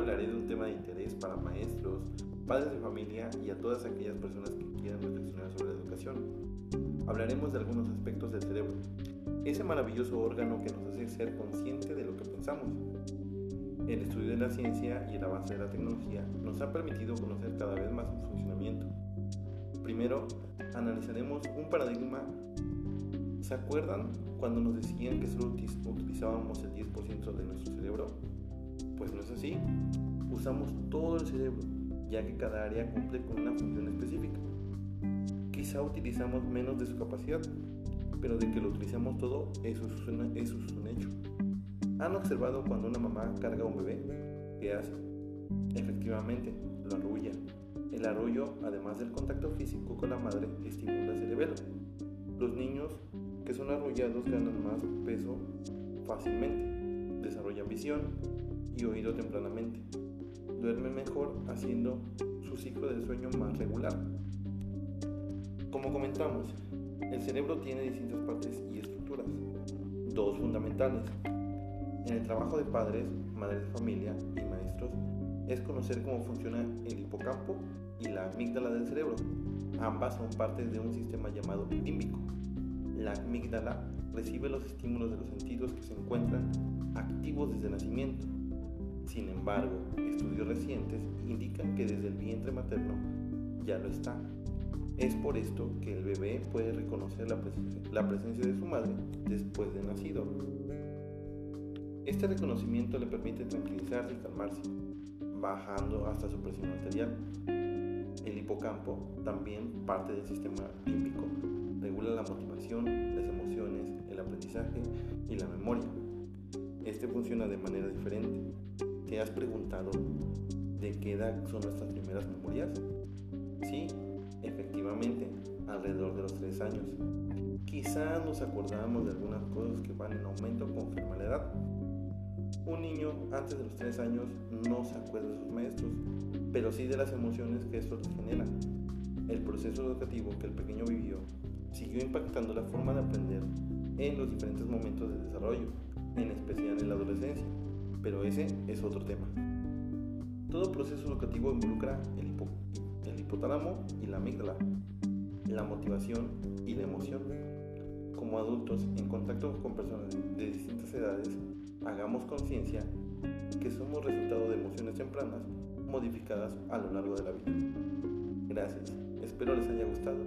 hablaré de un tema de interés para maestros, padres de familia y a todas aquellas personas que quieran reflexionar sobre la educación. Hablaremos de algunos aspectos del cerebro, ese maravilloso órgano que nos hace ser consciente de lo que pensamos. El estudio de la ciencia y el avance de la tecnología nos ha permitido conocer cada vez más su funcionamiento. Primero, analizaremos un paradigma. ¿Se acuerdan cuando nos decían que solo utilizábamos el 10% de nuestro cerebro? Pues no es así. Usamos todo el cerebro, ya que cada área cumple con una función específica. Quizá utilizamos menos de su capacidad, pero de que lo utilizamos todo, eso es, eso es un hecho. ¿Han observado cuando una mamá carga a un bebé? ¿Qué hace? Efectivamente, lo arrulla. El arrullo, además del contacto físico con la madre, estimula el cerebelo. Los niños que son arrullados ganan más peso fácilmente, desarrollan visión y oído tempranamente, duermen mejor haciendo su ciclo de sueño más regular. Como comentamos, el cerebro tiene distintas partes y estructuras, dos fundamentales. En el trabajo de padres, madres de familia y maestros es conocer cómo funciona el hipocampo y la amígdala del cerebro. Ambas son partes de un sistema llamado límbico. La amígdala recibe los estímulos de los sentidos que se encuentran activos desde el nacimiento. Embargo, estudios recientes indican que desde el vientre materno ya lo está. Es por esto que el bebé puede reconocer la, la presencia de su madre después de nacido. Este reconocimiento le permite tranquilizarse y calmarse, bajando hasta su presión arterial. El hipocampo, también parte del sistema límbico, regula la motivación, las emociones, el aprendizaje y la memoria. Este funciona de manera diferente. ¿Te has preguntado de qué edad son nuestras primeras memorias? Sí, efectivamente, alrededor de los 3 años. Quizá nos acordamos de algunas cosas que van en aumento conforme a la edad. Un niño antes de los 3 años no se acuerda de sus maestros, pero sí de las emociones que esto les genera. El proceso educativo que el pequeño vivió siguió impactando la forma de aprender en los diferentes momentos de desarrollo, en especial en la adolescencia, pero ese es otro tema. Todo proceso educativo involucra el, hipo el hipotálamo y la amígdala, la motivación y la emoción. Como adultos en contacto con personas de distintas edades, hagamos conciencia que somos resultado de emociones tempranas modificadas a lo largo de la vida. Gracias, espero les haya gustado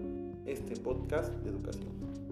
este podcast de educación.